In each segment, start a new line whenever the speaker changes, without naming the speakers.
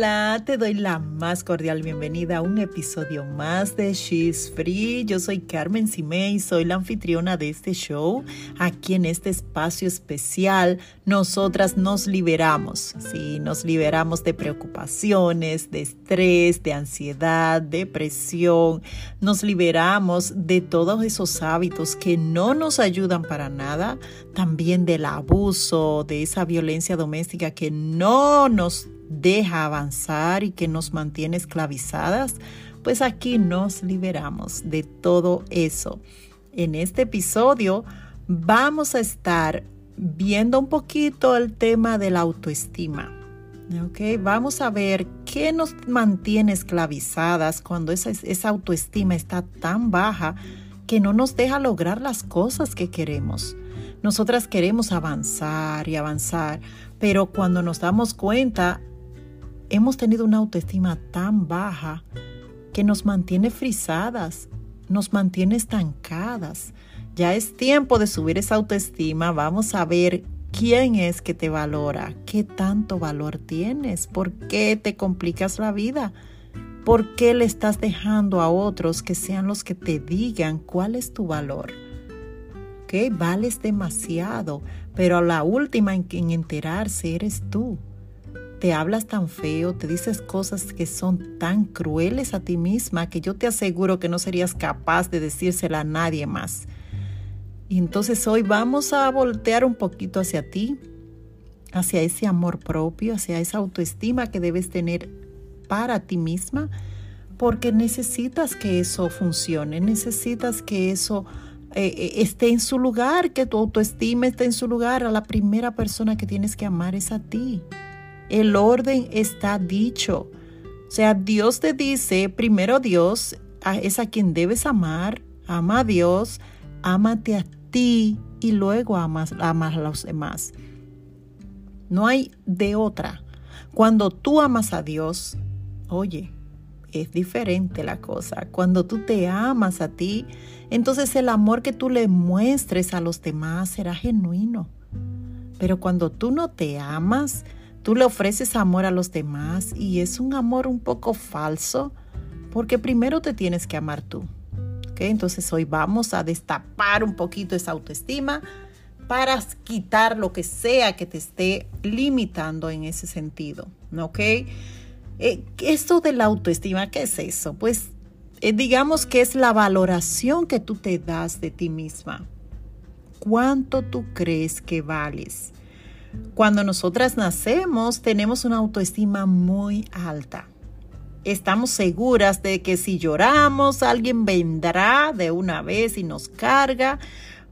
Hola, te doy la más cordial bienvenida a un episodio más de She's Free. Yo soy Carmen Simei, soy la anfitriona de este show. Aquí en este espacio especial, nosotras nos liberamos. Sí, nos liberamos de preocupaciones, de estrés, de ansiedad, depresión. Nos liberamos de todos esos hábitos que no nos ayudan para nada. También del abuso, de esa violencia doméstica que no nos deja avanzar y que nos mantiene esclavizadas, pues aquí nos liberamos de todo eso. En este episodio vamos a estar viendo un poquito el tema de la autoestima. Okay, vamos a ver qué nos mantiene esclavizadas cuando esa, esa autoestima está tan baja que no nos deja lograr las cosas que queremos. Nosotras queremos avanzar y avanzar, pero cuando nos damos cuenta hemos tenido una autoestima tan baja que nos mantiene frisadas, nos mantiene estancadas. Ya es tiempo de subir esa autoestima. Vamos a ver quién es que te valora, qué tanto valor tienes, por qué te complicas la vida, por qué le estás dejando a otros que sean los que te digan cuál es tu valor. ¿Ok? Vales demasiado, pero la última en, en enterarse eres tú te hablas tan feo, te dices cosas que son tan crueles a ti misma que yo te aseguro que no serías capaz de decírsela a nadie más. Y entonces hoy vamos a voltear un poquito hacia ti, hacia ese amor propio, hacia esa autoestima que debes tener para ti misma, porque necesitas que eso funcione, necesitas que eso eh, eh, esté en su lugar, que tu autoestima esté en su lugar. A la primera persona que tienes que amar es a ti. El orden está dicho. O sea, Dios te dice, primero Dios es a quien debes amar, ama a Dios, ámate a ti y luego amas, amas a los demás. No hay de otra. Cuando tú amas a Dios, oye, es diferente la cosa. Cuando tú te amas a ti, entonces el amor que tú le muestres a los demás será genuino. Pero cuando tú no te amas, Tú le ofreces amor a los demás y es un amor un poco falso porque primero te tienes que amar tú. Entonces hoy vamos a destapar un poquito esa autoestima para quitar lo que sea que te esté limitando en ese sentido. ¿Ok? Eh, esto de la autoestima, ¿qué es eso? Pues eh, digamos que es la valoración que tú te das de ti misma. ¿Cuánto tú crees que vales? Cuando nosotras nacemos tenemos una autoestima muy alta. Estamos seguras de que si lloramos alguien vendrá de una vez y nos carga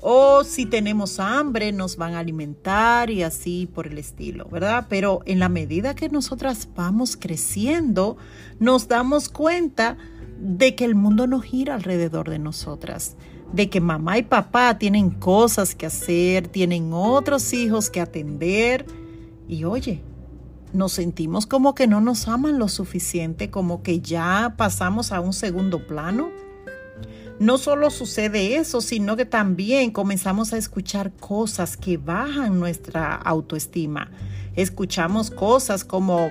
o si tenemos hambre nos van a alimentar y así por el estilo, ¿verdad? Pero en la medida que nosotras vamos creciendo, nos damos cuenta de que el mundo no gira alrededor de nosotras de que mamá y papá tienen cosas que hacer, tienen otros hijos que atender. Y oye, nos sentimos como que no nos aman lo suficiente, como que ya pasamos a un segundo plano. No solo sucede eso, sino que también comenzamos a escuchar cosas que bajan nuestra autoestima. Escuchamos cosas como,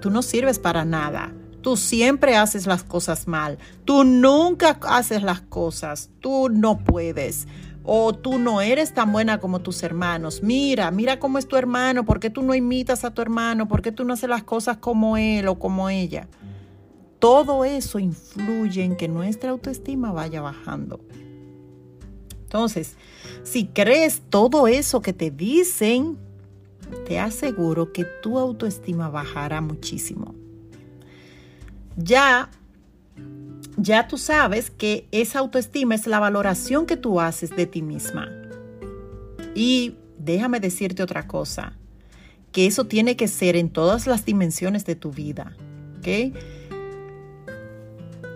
tú no sirves para nada, Tú siempre haces las cosas mal. Tú nunca haces las cosas. Tú no puedes. O tú no eres tan buena como tus hermanos. Mira, mira cómo es tu hermano. ¿Por qué tú no imitas a tu hermano? ¿Por qué tú no haces las cosas como él o como ella? Todo eso influye en que nuestra autoestima vaya bajando. Entonces, si crees todo eso que te dicen, te aseguro que tu autoestima bajará muchísimo ya, ya tú sabes que esa autoestima es la valoración que tú haces de ti misma. Y déjame decirte otra cosa, que eso tiene que ser en todas las dimensiones de tu vida. ¿Ok?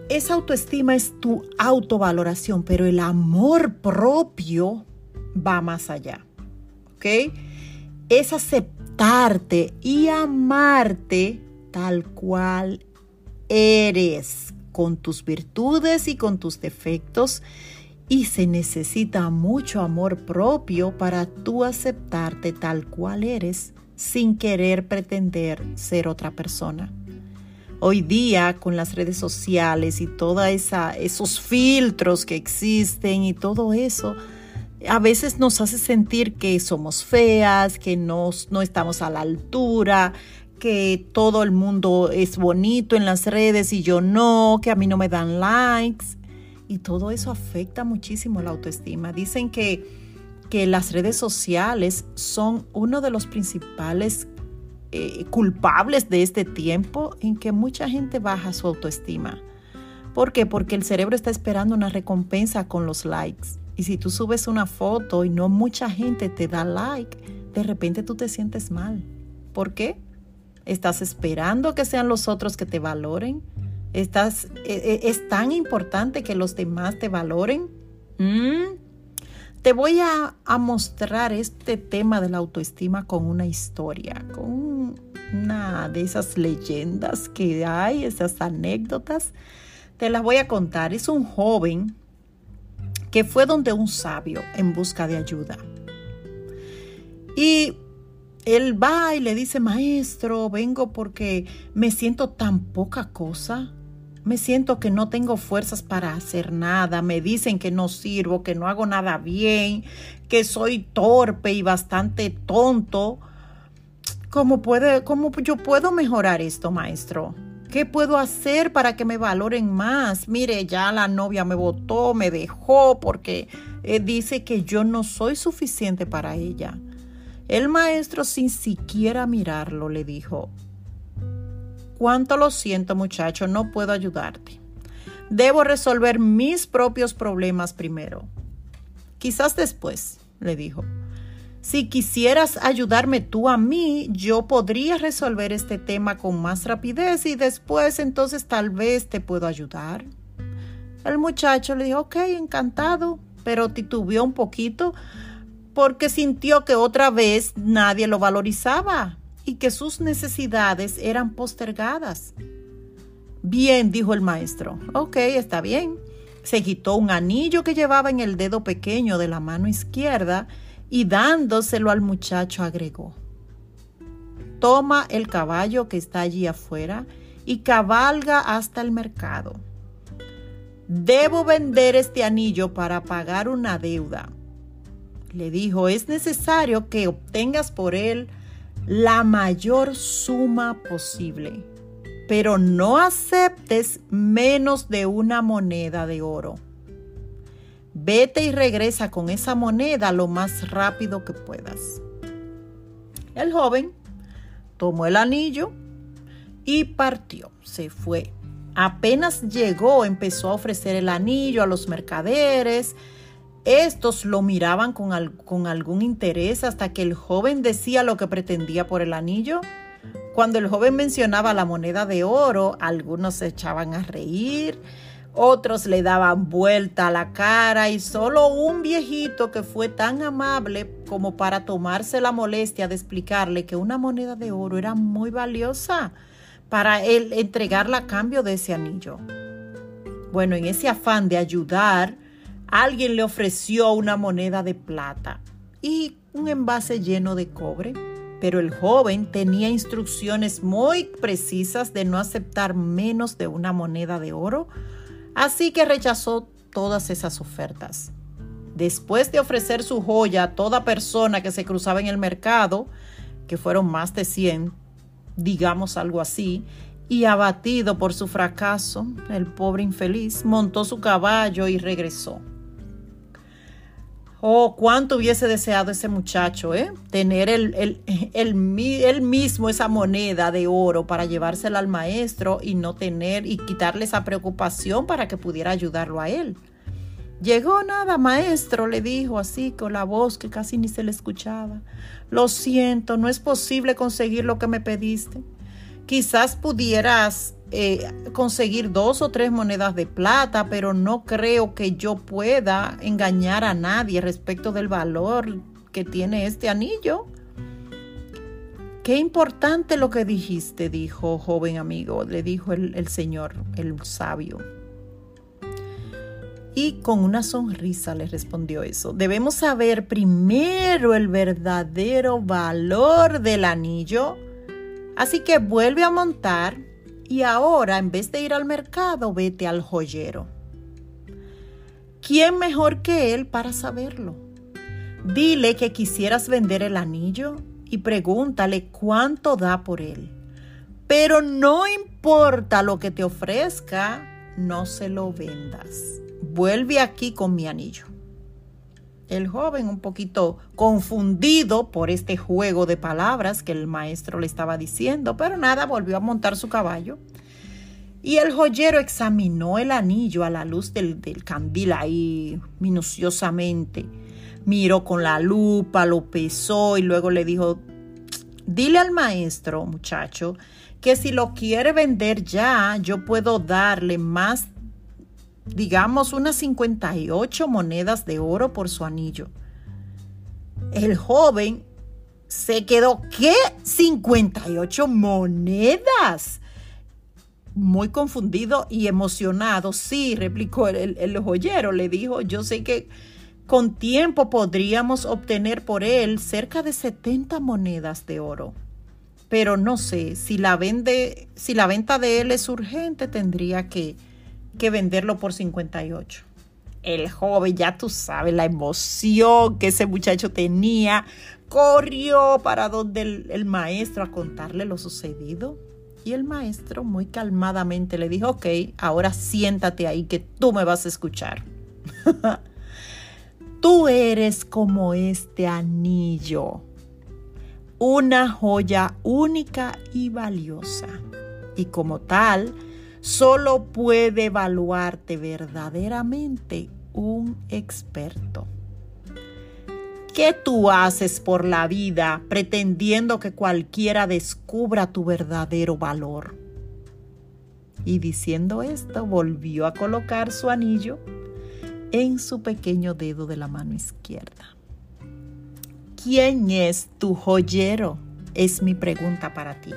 Esa autoestima es tu autovaloración, pero el amor propio va más allá. ¿Ok? Es aceptarte y amarte tal cual eres con tus virtudes y con tus defectos y se necesita mucho amor propio para tú aceptarte tal cual eres sin querer pretender ser otra persona. Hoy día con las redes sociales y todos esos filtros que existen y todo eso, a veces nos hace sentir que somos feas, que no, no estamos a la altura, que todo el mundo es bonito en las redes y yo no, que a mí no me dan likes. Y todo eso afecta muchísimo la autoestima. Dicen que, que las redes sociales son uno de los principales eh, culpables de este tiempo en que mucha gente baja su autoestima. ¿Por qué? Porque el cerebro está esperando una recompensa con los likes. Y si tú subes una foto y no mucha gente te da like, de repente tú te sientes mal. ¿Por qué? ¿Estás esperando que sean los otros que te valoren? ¿Estás, e, e, ¿Es tan importante que los demás te valoren? ¿Mm? Te voy a, mostrar este tema de la autoestima con una historia, con una de esas leyendas que hay, esas anécdotas. Te las voy a contar. Es un joven que fue donde un sabio en busca de ayuda. Y él va y le dice, maestro, vengo porque me siento tan poca cosa. Me siento que no tengo fuerzas para hacer nada. Me dicen que no sirvo, que no hago nada bien, que soy torpe y bastante tonto. ¿Cómo, puede, cómo yo puedo mejorar esto, maestro? ¿Qué puedo hacer para que me valoren más? Mire, ya la novia me votó, me dejó porque eh, dice que yo no soy suficiente para ella. El maestro, sin siquiera mirarlo, le dijo, Cuánto lo siento muchacho, no puedo ayudarte. Debo resolver mis propios problemas primero. Quizás después, le dijo. Si quisieras ayudarme tú a mí, yo podría resolver este tema con más rapidez y después entonces tal vez te puedo ayudar. El muchacho le dijo, ok, encantado, pero titubeó un poquito porque sintió que otra vez nadie lo valorizaba y que sus necesidades eran postergadas. Bien, dijo el maestro. Ok, está bien. Se quitó un anillo que llevaba en el dedo pequeño de la mano izquierda y dándoselo al muchacho agregó. Toma el caballo que está allí afuera y cabalga hasta el mercado. Debo vender este anillo para pagar una deuda. Le dijo, es necesario que obtengas por él la mayor suma posible, pero no aceptes menos de una moneda de oro. Vete y regresa con esa moneda lo más rápido que puedas. El joven tomó el anillo y partió, se fue. Apenas llegó, empezó a ofrecer el anillo a los mercaderes, estos lo miraban con, algún interés hasta que el joven decía lo que pretendía por el anillo. Cuando el joven mencionaba la moneda de oro, algunos se echaban a reír, otros le daban vuelta a la cara y solo un viejito que fue tan amable como para tomarse la molestia de explicarle que una moneda de oro era muy valiosa para él entregarla a cambio de ese anillo. Bueno, en ese afán de ayudar, Alguien le ofreció una moneda de plata y un envase lleno de cobre, pero el joven tenía instrucciones muy precisas de no aceptar menos de una moneda de oro, así que rechazó todas esas ofertas. Después de ofrecer su joya a toda persona que se cruzaba en el mercado, que fueron más de 100, digamos algo así, y abatido por su fracaso, el pobre infeliz montó su caballo y regresó. Oh, cuánto hubiese deseado ese muchacho, ¿eh? Tener el, el, mismo esa moneda de oro para llevársela al maestro y no tener y quitarle esa preocupación para que pudiera ayudarlo a él. Llegó nada, maestro, le dijo así con la voz que casi ni se le escuchaba. Lo siento, no es posible conseguir lo que me pediste. Quizás pudieras eh, conseguir dos o tres monedas de plata, pero no creo que yo pueda engañar a nadie respecto del valor que tiene este anillo. Qué importante lo que dijiste, dijo joven amigo, le dijo el, el señor, el sabio. Y con una sonrisa le respondió eso. Debemos saber primero el verdadero valor del anillo. Así que vuelve a montar y ahora en vez de ir al mercado, vete al joyero. ¿Quién mejor que él para saberlo? Dile que quisieras vender el anillo y pregúntale cuánto da por él. Pero no importa lo que te ofrezca, no se lo vendas vuelve aquí con mi anillo. El joven, un poquito confundido por este juego de palabras que el maestro le estaba diciendo, pero nada, volvió a montar su caballo. Y el joyero examinó el anillo a la luz del, del candil ahí minuciosamente. Miró con la lupa, lo pesó y luego le dijo, dile al maestro, muchacho, que si lo quiere vender ya, yo puedo darle más digamos unas 58 monedas de oro por su anillo. El joven se quedó, ¿qué? 58 monedas. Muy confundido y emocionado. Sí, replicó el, el, joyero. Le dijo, yo sé que con tiempo podríamos obtener por él cerca de 70 monedas de oro. Pero no sé, si la, vende, si la venta de él es urgente, tendría que que venderlo por 58. El joven, ya tú sabes la emoción que ese muchacho tenía, corrió para donde el, maestro a contarle lo sucedido. Y el maestro muy calmadamente le dijo, ok, ahora siéntate ahí que tú me vas a escuchar. tú eres como este anillo, una joya única y valiosa. Y como tal, Solo puede evaluarte verdaderamente un experto. ¿Qué tú haces por la vida pretendiendo que cualquiera descubra tu verdadero valor? Y diciendo esto, volvió a colocar su anillo en su pequeño dedo de la mano izquierda. ¿Quién es tu joyero? Es mi pregunta para ti.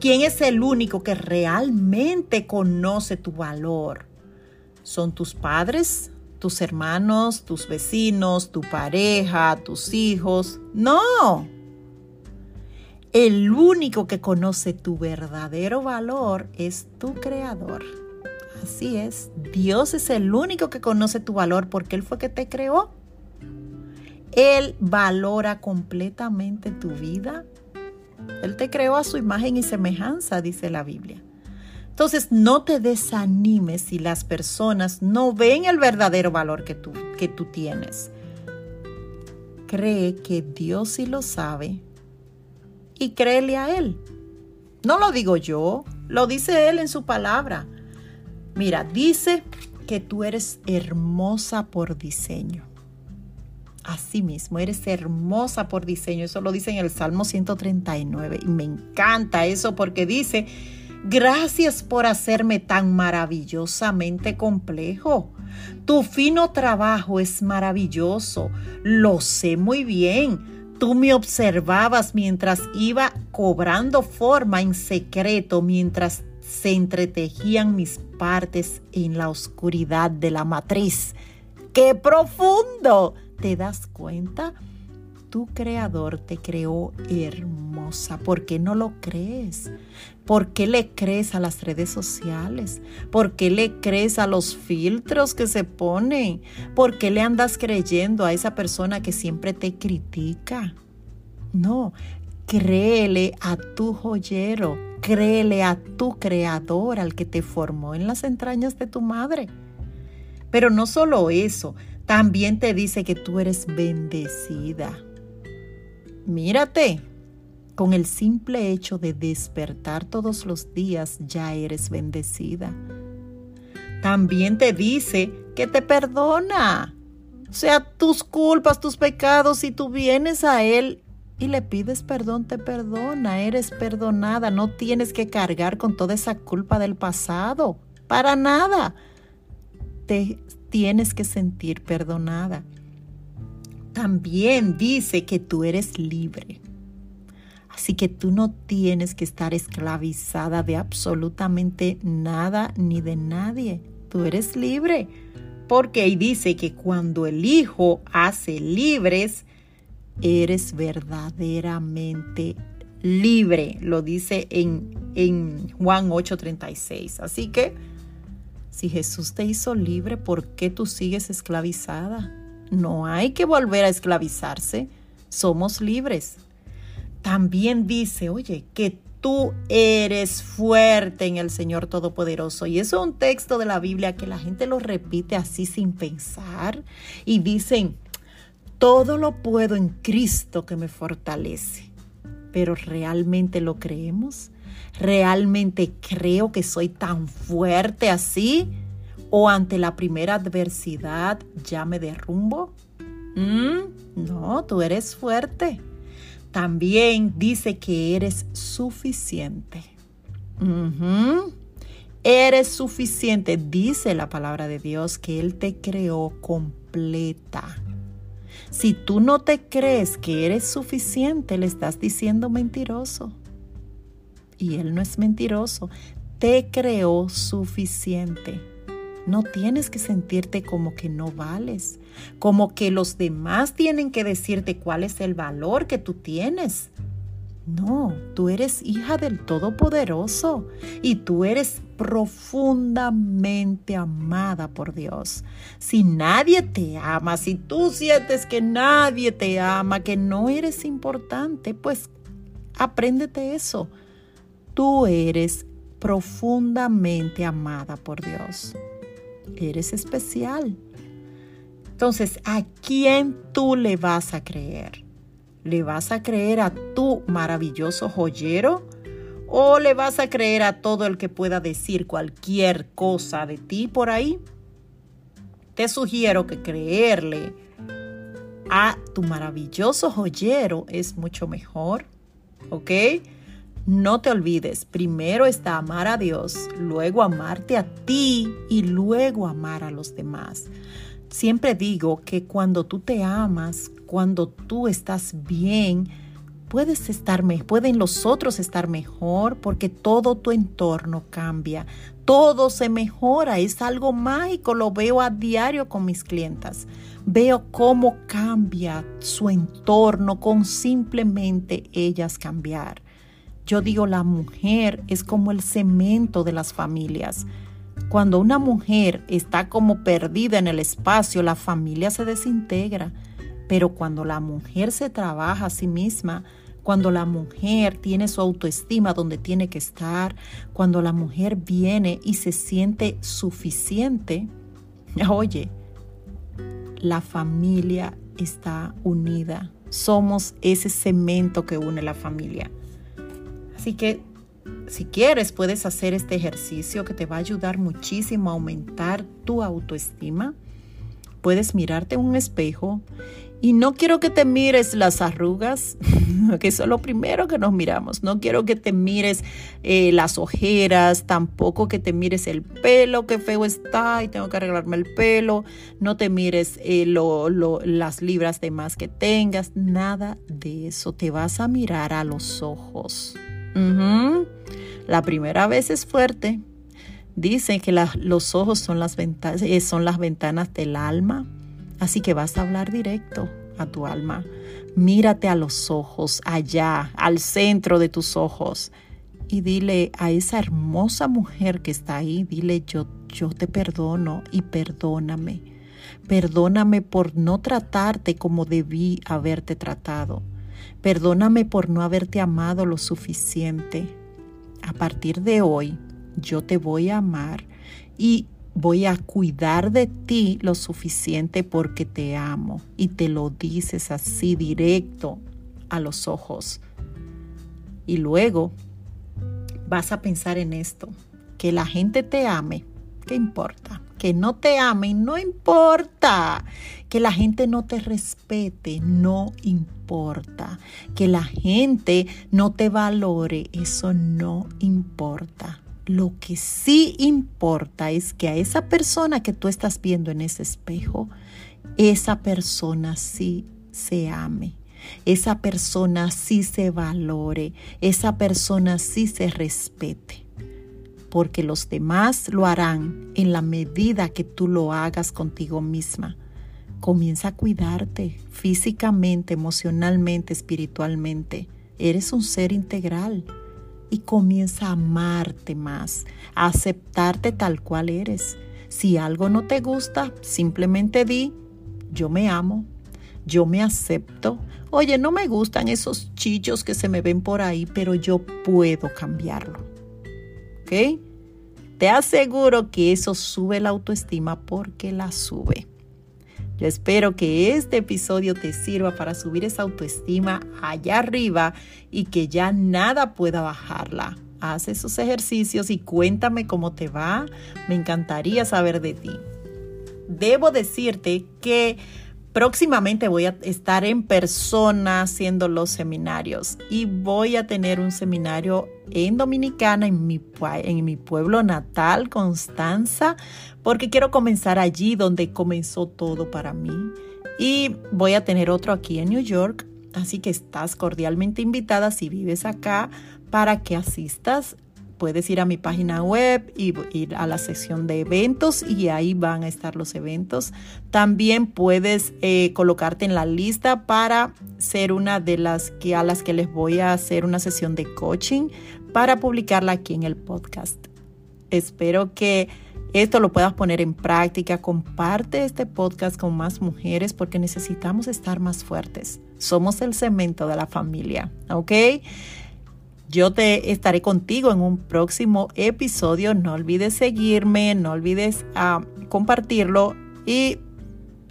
¿Quién es el único que realmente conoce tu valor? ¿Son tus padres, tus hermanos, tus vecinos, tu pareja, tus hijos? No. El único que conoce tu verdadero valor es tu creador. Así es, Dios es el único que conoce tu valor porque Él fue que te creó. Él valora completamente tu vida, él te creó a su imagen y semejanza, dice la Biblia. Entonces, no te desanimes si las personas no ven el verdadero valor que tú, que tú tienes. Cree que Dios sí lo sabe y créele a Él. No lo digo yo, lo dice Él en su palabra. Mira, dice que tú eres hermosa por diseño. Así mismo, eres hermosa por diseño. Eso lo dice en el Salmo 139. Y me encanta eso porque dice, gracias por hacerme tan maravillosamente complejo. Tu fino trabajo es maravilloso. Lo sé muy bien. Tú me observabas mientras iba cobrando forma en secreto, mientras se entretejían mis partes en la oscuridad de la matriz. ¡Qué profundo! ¿Te das cuenta? Tu creador te creó hermosa. ¿Por qué no lo crees? ¿Por qué le crees a las redes sociales? ¿Por qué le crees a los filtros que se ponen? ¿Por qué le andas creyendo a esa persona que siempre te critica? No, créele a tu joyero, créele a tu creador, al que te formó en las entrañas de tu madre. Pero no solo eso, también te dice que tú eres bendecida. Mírate, con el simple hecho de despertar todos los días ya eres bendecida. También te dice que te perdona. O sea, tus culpas, tus pecados, si tú vienes a Él y le pides perdón, te perdona, eres perdonada, no tienes que cargar con toda esa culpa del pasado, para nada. Te tienes que sentir perdonada. También dice que tú eres libre. Así que tú no tienes que estar esclavizada de absolutamente nada ni de nadie. Tú eres libre. Porque ahí dice que cuando el Hijo hace libres, eres verdaderamente libre. Lo dice en, en Juan 8:36. Así que, si Jesús te hizo libre, ¿por qué tú sigues esclavizada? No hay que volver a esclavizarse. Somos libres. También dice, oye, que tú eres fuerte en el Señor Todopoderoso. Y eso es un texto de la Biblia que la gente lo repite así sin pensar y dicen, todo lo puedo en Cristo que me fortalece. Pero ¿realmente lo creemos? ¿Realmente creo que soy tan fuerte así? ¿O ante la primera adversidad ya me derrumbo? Mm, no, tú eres fuerte también dice que eres suficiente. Eres suficiente, dice la palabra de Dios, que Él te creó completa. Si tú no te crees que eres suficiente, le estás diciendo mentiroso. Y Él no es mentiroso, te creó suficiente. No tienes que sentirte como que no vales, como que los demás tienen que decirte cuál es el valor que tú tienes. No, tú eres hija del Todopoderoso y tú eres profundamente amada por Dios. Si nadie te ama, si tú sientes que nadie te ama, que no eres importante, pues apréndete eso. Tú eres profundamente amada por Dios eres especial. Entonces, ¿a quién tú le vas a creer? ¿Le vas a creer a tu maravilloso joyero? ¿O le vas a creer a todo el que pueda decir cualquier cosa de ti por ahí? Te sugiero que creerle a tu maravilloso joyero es mucho mejor, ¿ok? No te olvides, primero está amar a Dios, luego amarte a ti y luego amar a los demás. Siempre digo que cuando tú te amas, cuando tú estás bien, puedes estar pueden los otros estar mejor porque todo tu entorno cambia, todo se mejora, es algo mágico, lo veo a diario con mis clientas. Veo cómo cambia su entorno con simplemente ellas cambiar. Yo digo, la mujer es como el cemento de las familias. Cuando una mujer está como perdida en el espacio, la familia se desintegra. Pero cuando la mujer se trabaja a sí misma, cuando la mujer tiene su autoestima donde tiene que estar, cuando la mujer viene y se siente suficiente, oye, la familia está unida. Somos ese cemento que une la familia. Así que si quieres puedes hacer este ejercicio que te va a ayudar muchísimo a aumentar tu autoestima. Puedes mirarte en un espejo y no quiero que te mires las arrugas, que eso es lo primero que nos miramos. No quiero que te mires eh, las ojeras, tampoco que te mires el pelo, que feo está y tengo que arreglarme el pelo. No te mires eh, las libras de más que tengas, nada de eso. Te vas a mirar a los ojos. La primera vez es fuerte. Dicen que los ojos son las, ventanas, eh, son las ventanas del alma. Así que vas a hablar directo a tu alma. Mírate a los ojos, allá, al centro de tus ojos. Y dile a esa hermosa mujer que está ahí, dile yo, yo te perdono y perdóname. Perdóname por no tratarte como debí haberte tratado. Perdóname por no haberte amado lo suficiente. A partir de hoy, yo te voy a amar y voy a cuidar de ti lo suficiente porque te amo. Y te lo dices así directo a los ojos. Y luego vas a pensar en esto, que la gente te ame, ¿qué importa? Que no te amen, no importa. Que la gente no te respete, no importa. Que la gente no te valore, eso no importa. Lo que sí importa es que a esa persona que tú estás viendo en ese espejo, esa persona sí se ame. Esa persona sí se valore, esa persona sí se respete porque los demás lo harán en la medida que tú lo hagas contigo misma. Comienza a cuidarte físicamente, emocionalmente, espiritualmente. Eres un ser integral y comienza a amarte más, a aceptarte tal cual eres. Si algo no te gusta, simplemente di, yo me amo, yo me acepto. Oye, no me gustan esos chillos que se me ven por ahí, pero yo puedo cambiarlo. ¿Ok? Te aseguro que eso sube la autoestima porque la sube. Yo espero que este episodio te sirva para subir esa autoestima allá arriba y que ya nada pueda bajarla. Haz esos ejercicios y cuéntame cómo te va. Me encantaría saber de ti. Debo decirte que Próximamente voy a estar en persona haciendo los seminarios y voy a tener un seminario en Dominicana, en mi, en mi pueblo natal, Constanza, porque quiero comenzar allí donde comenzó todo para mí. Y voy a tener otro aquí en New York, así que estás cordialmente invitada si vives acá para que asistas puedes ir a mi página web y ir a la sección de eventos y ahí van a estar los eventos. También puedes eh, colocarte en la lista para ser una de las que a las que les voy a hacer una sesión de coaching para publicarla aquí en el podcast. Espero que esto lo puedas poner en práctica. Comparte este podcast con más mujeres porque necesitamos estar más fuertes. Somos el cemento de la familia, ¿ok? Yo te estaré contigo en un próximo episodio. No olvides seguirme, no olvides ah, compartirlo y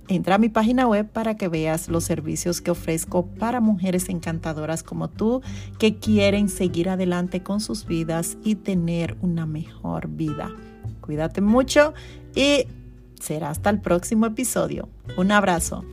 entra a mi página web para que veas los servicios que ofrezco para mujeres encantadoras como tú que quieren seguir adelante con sus vidas y tener una mejor vida. Cuídate mucho y será hasta el próximo episodio. Un abrazo.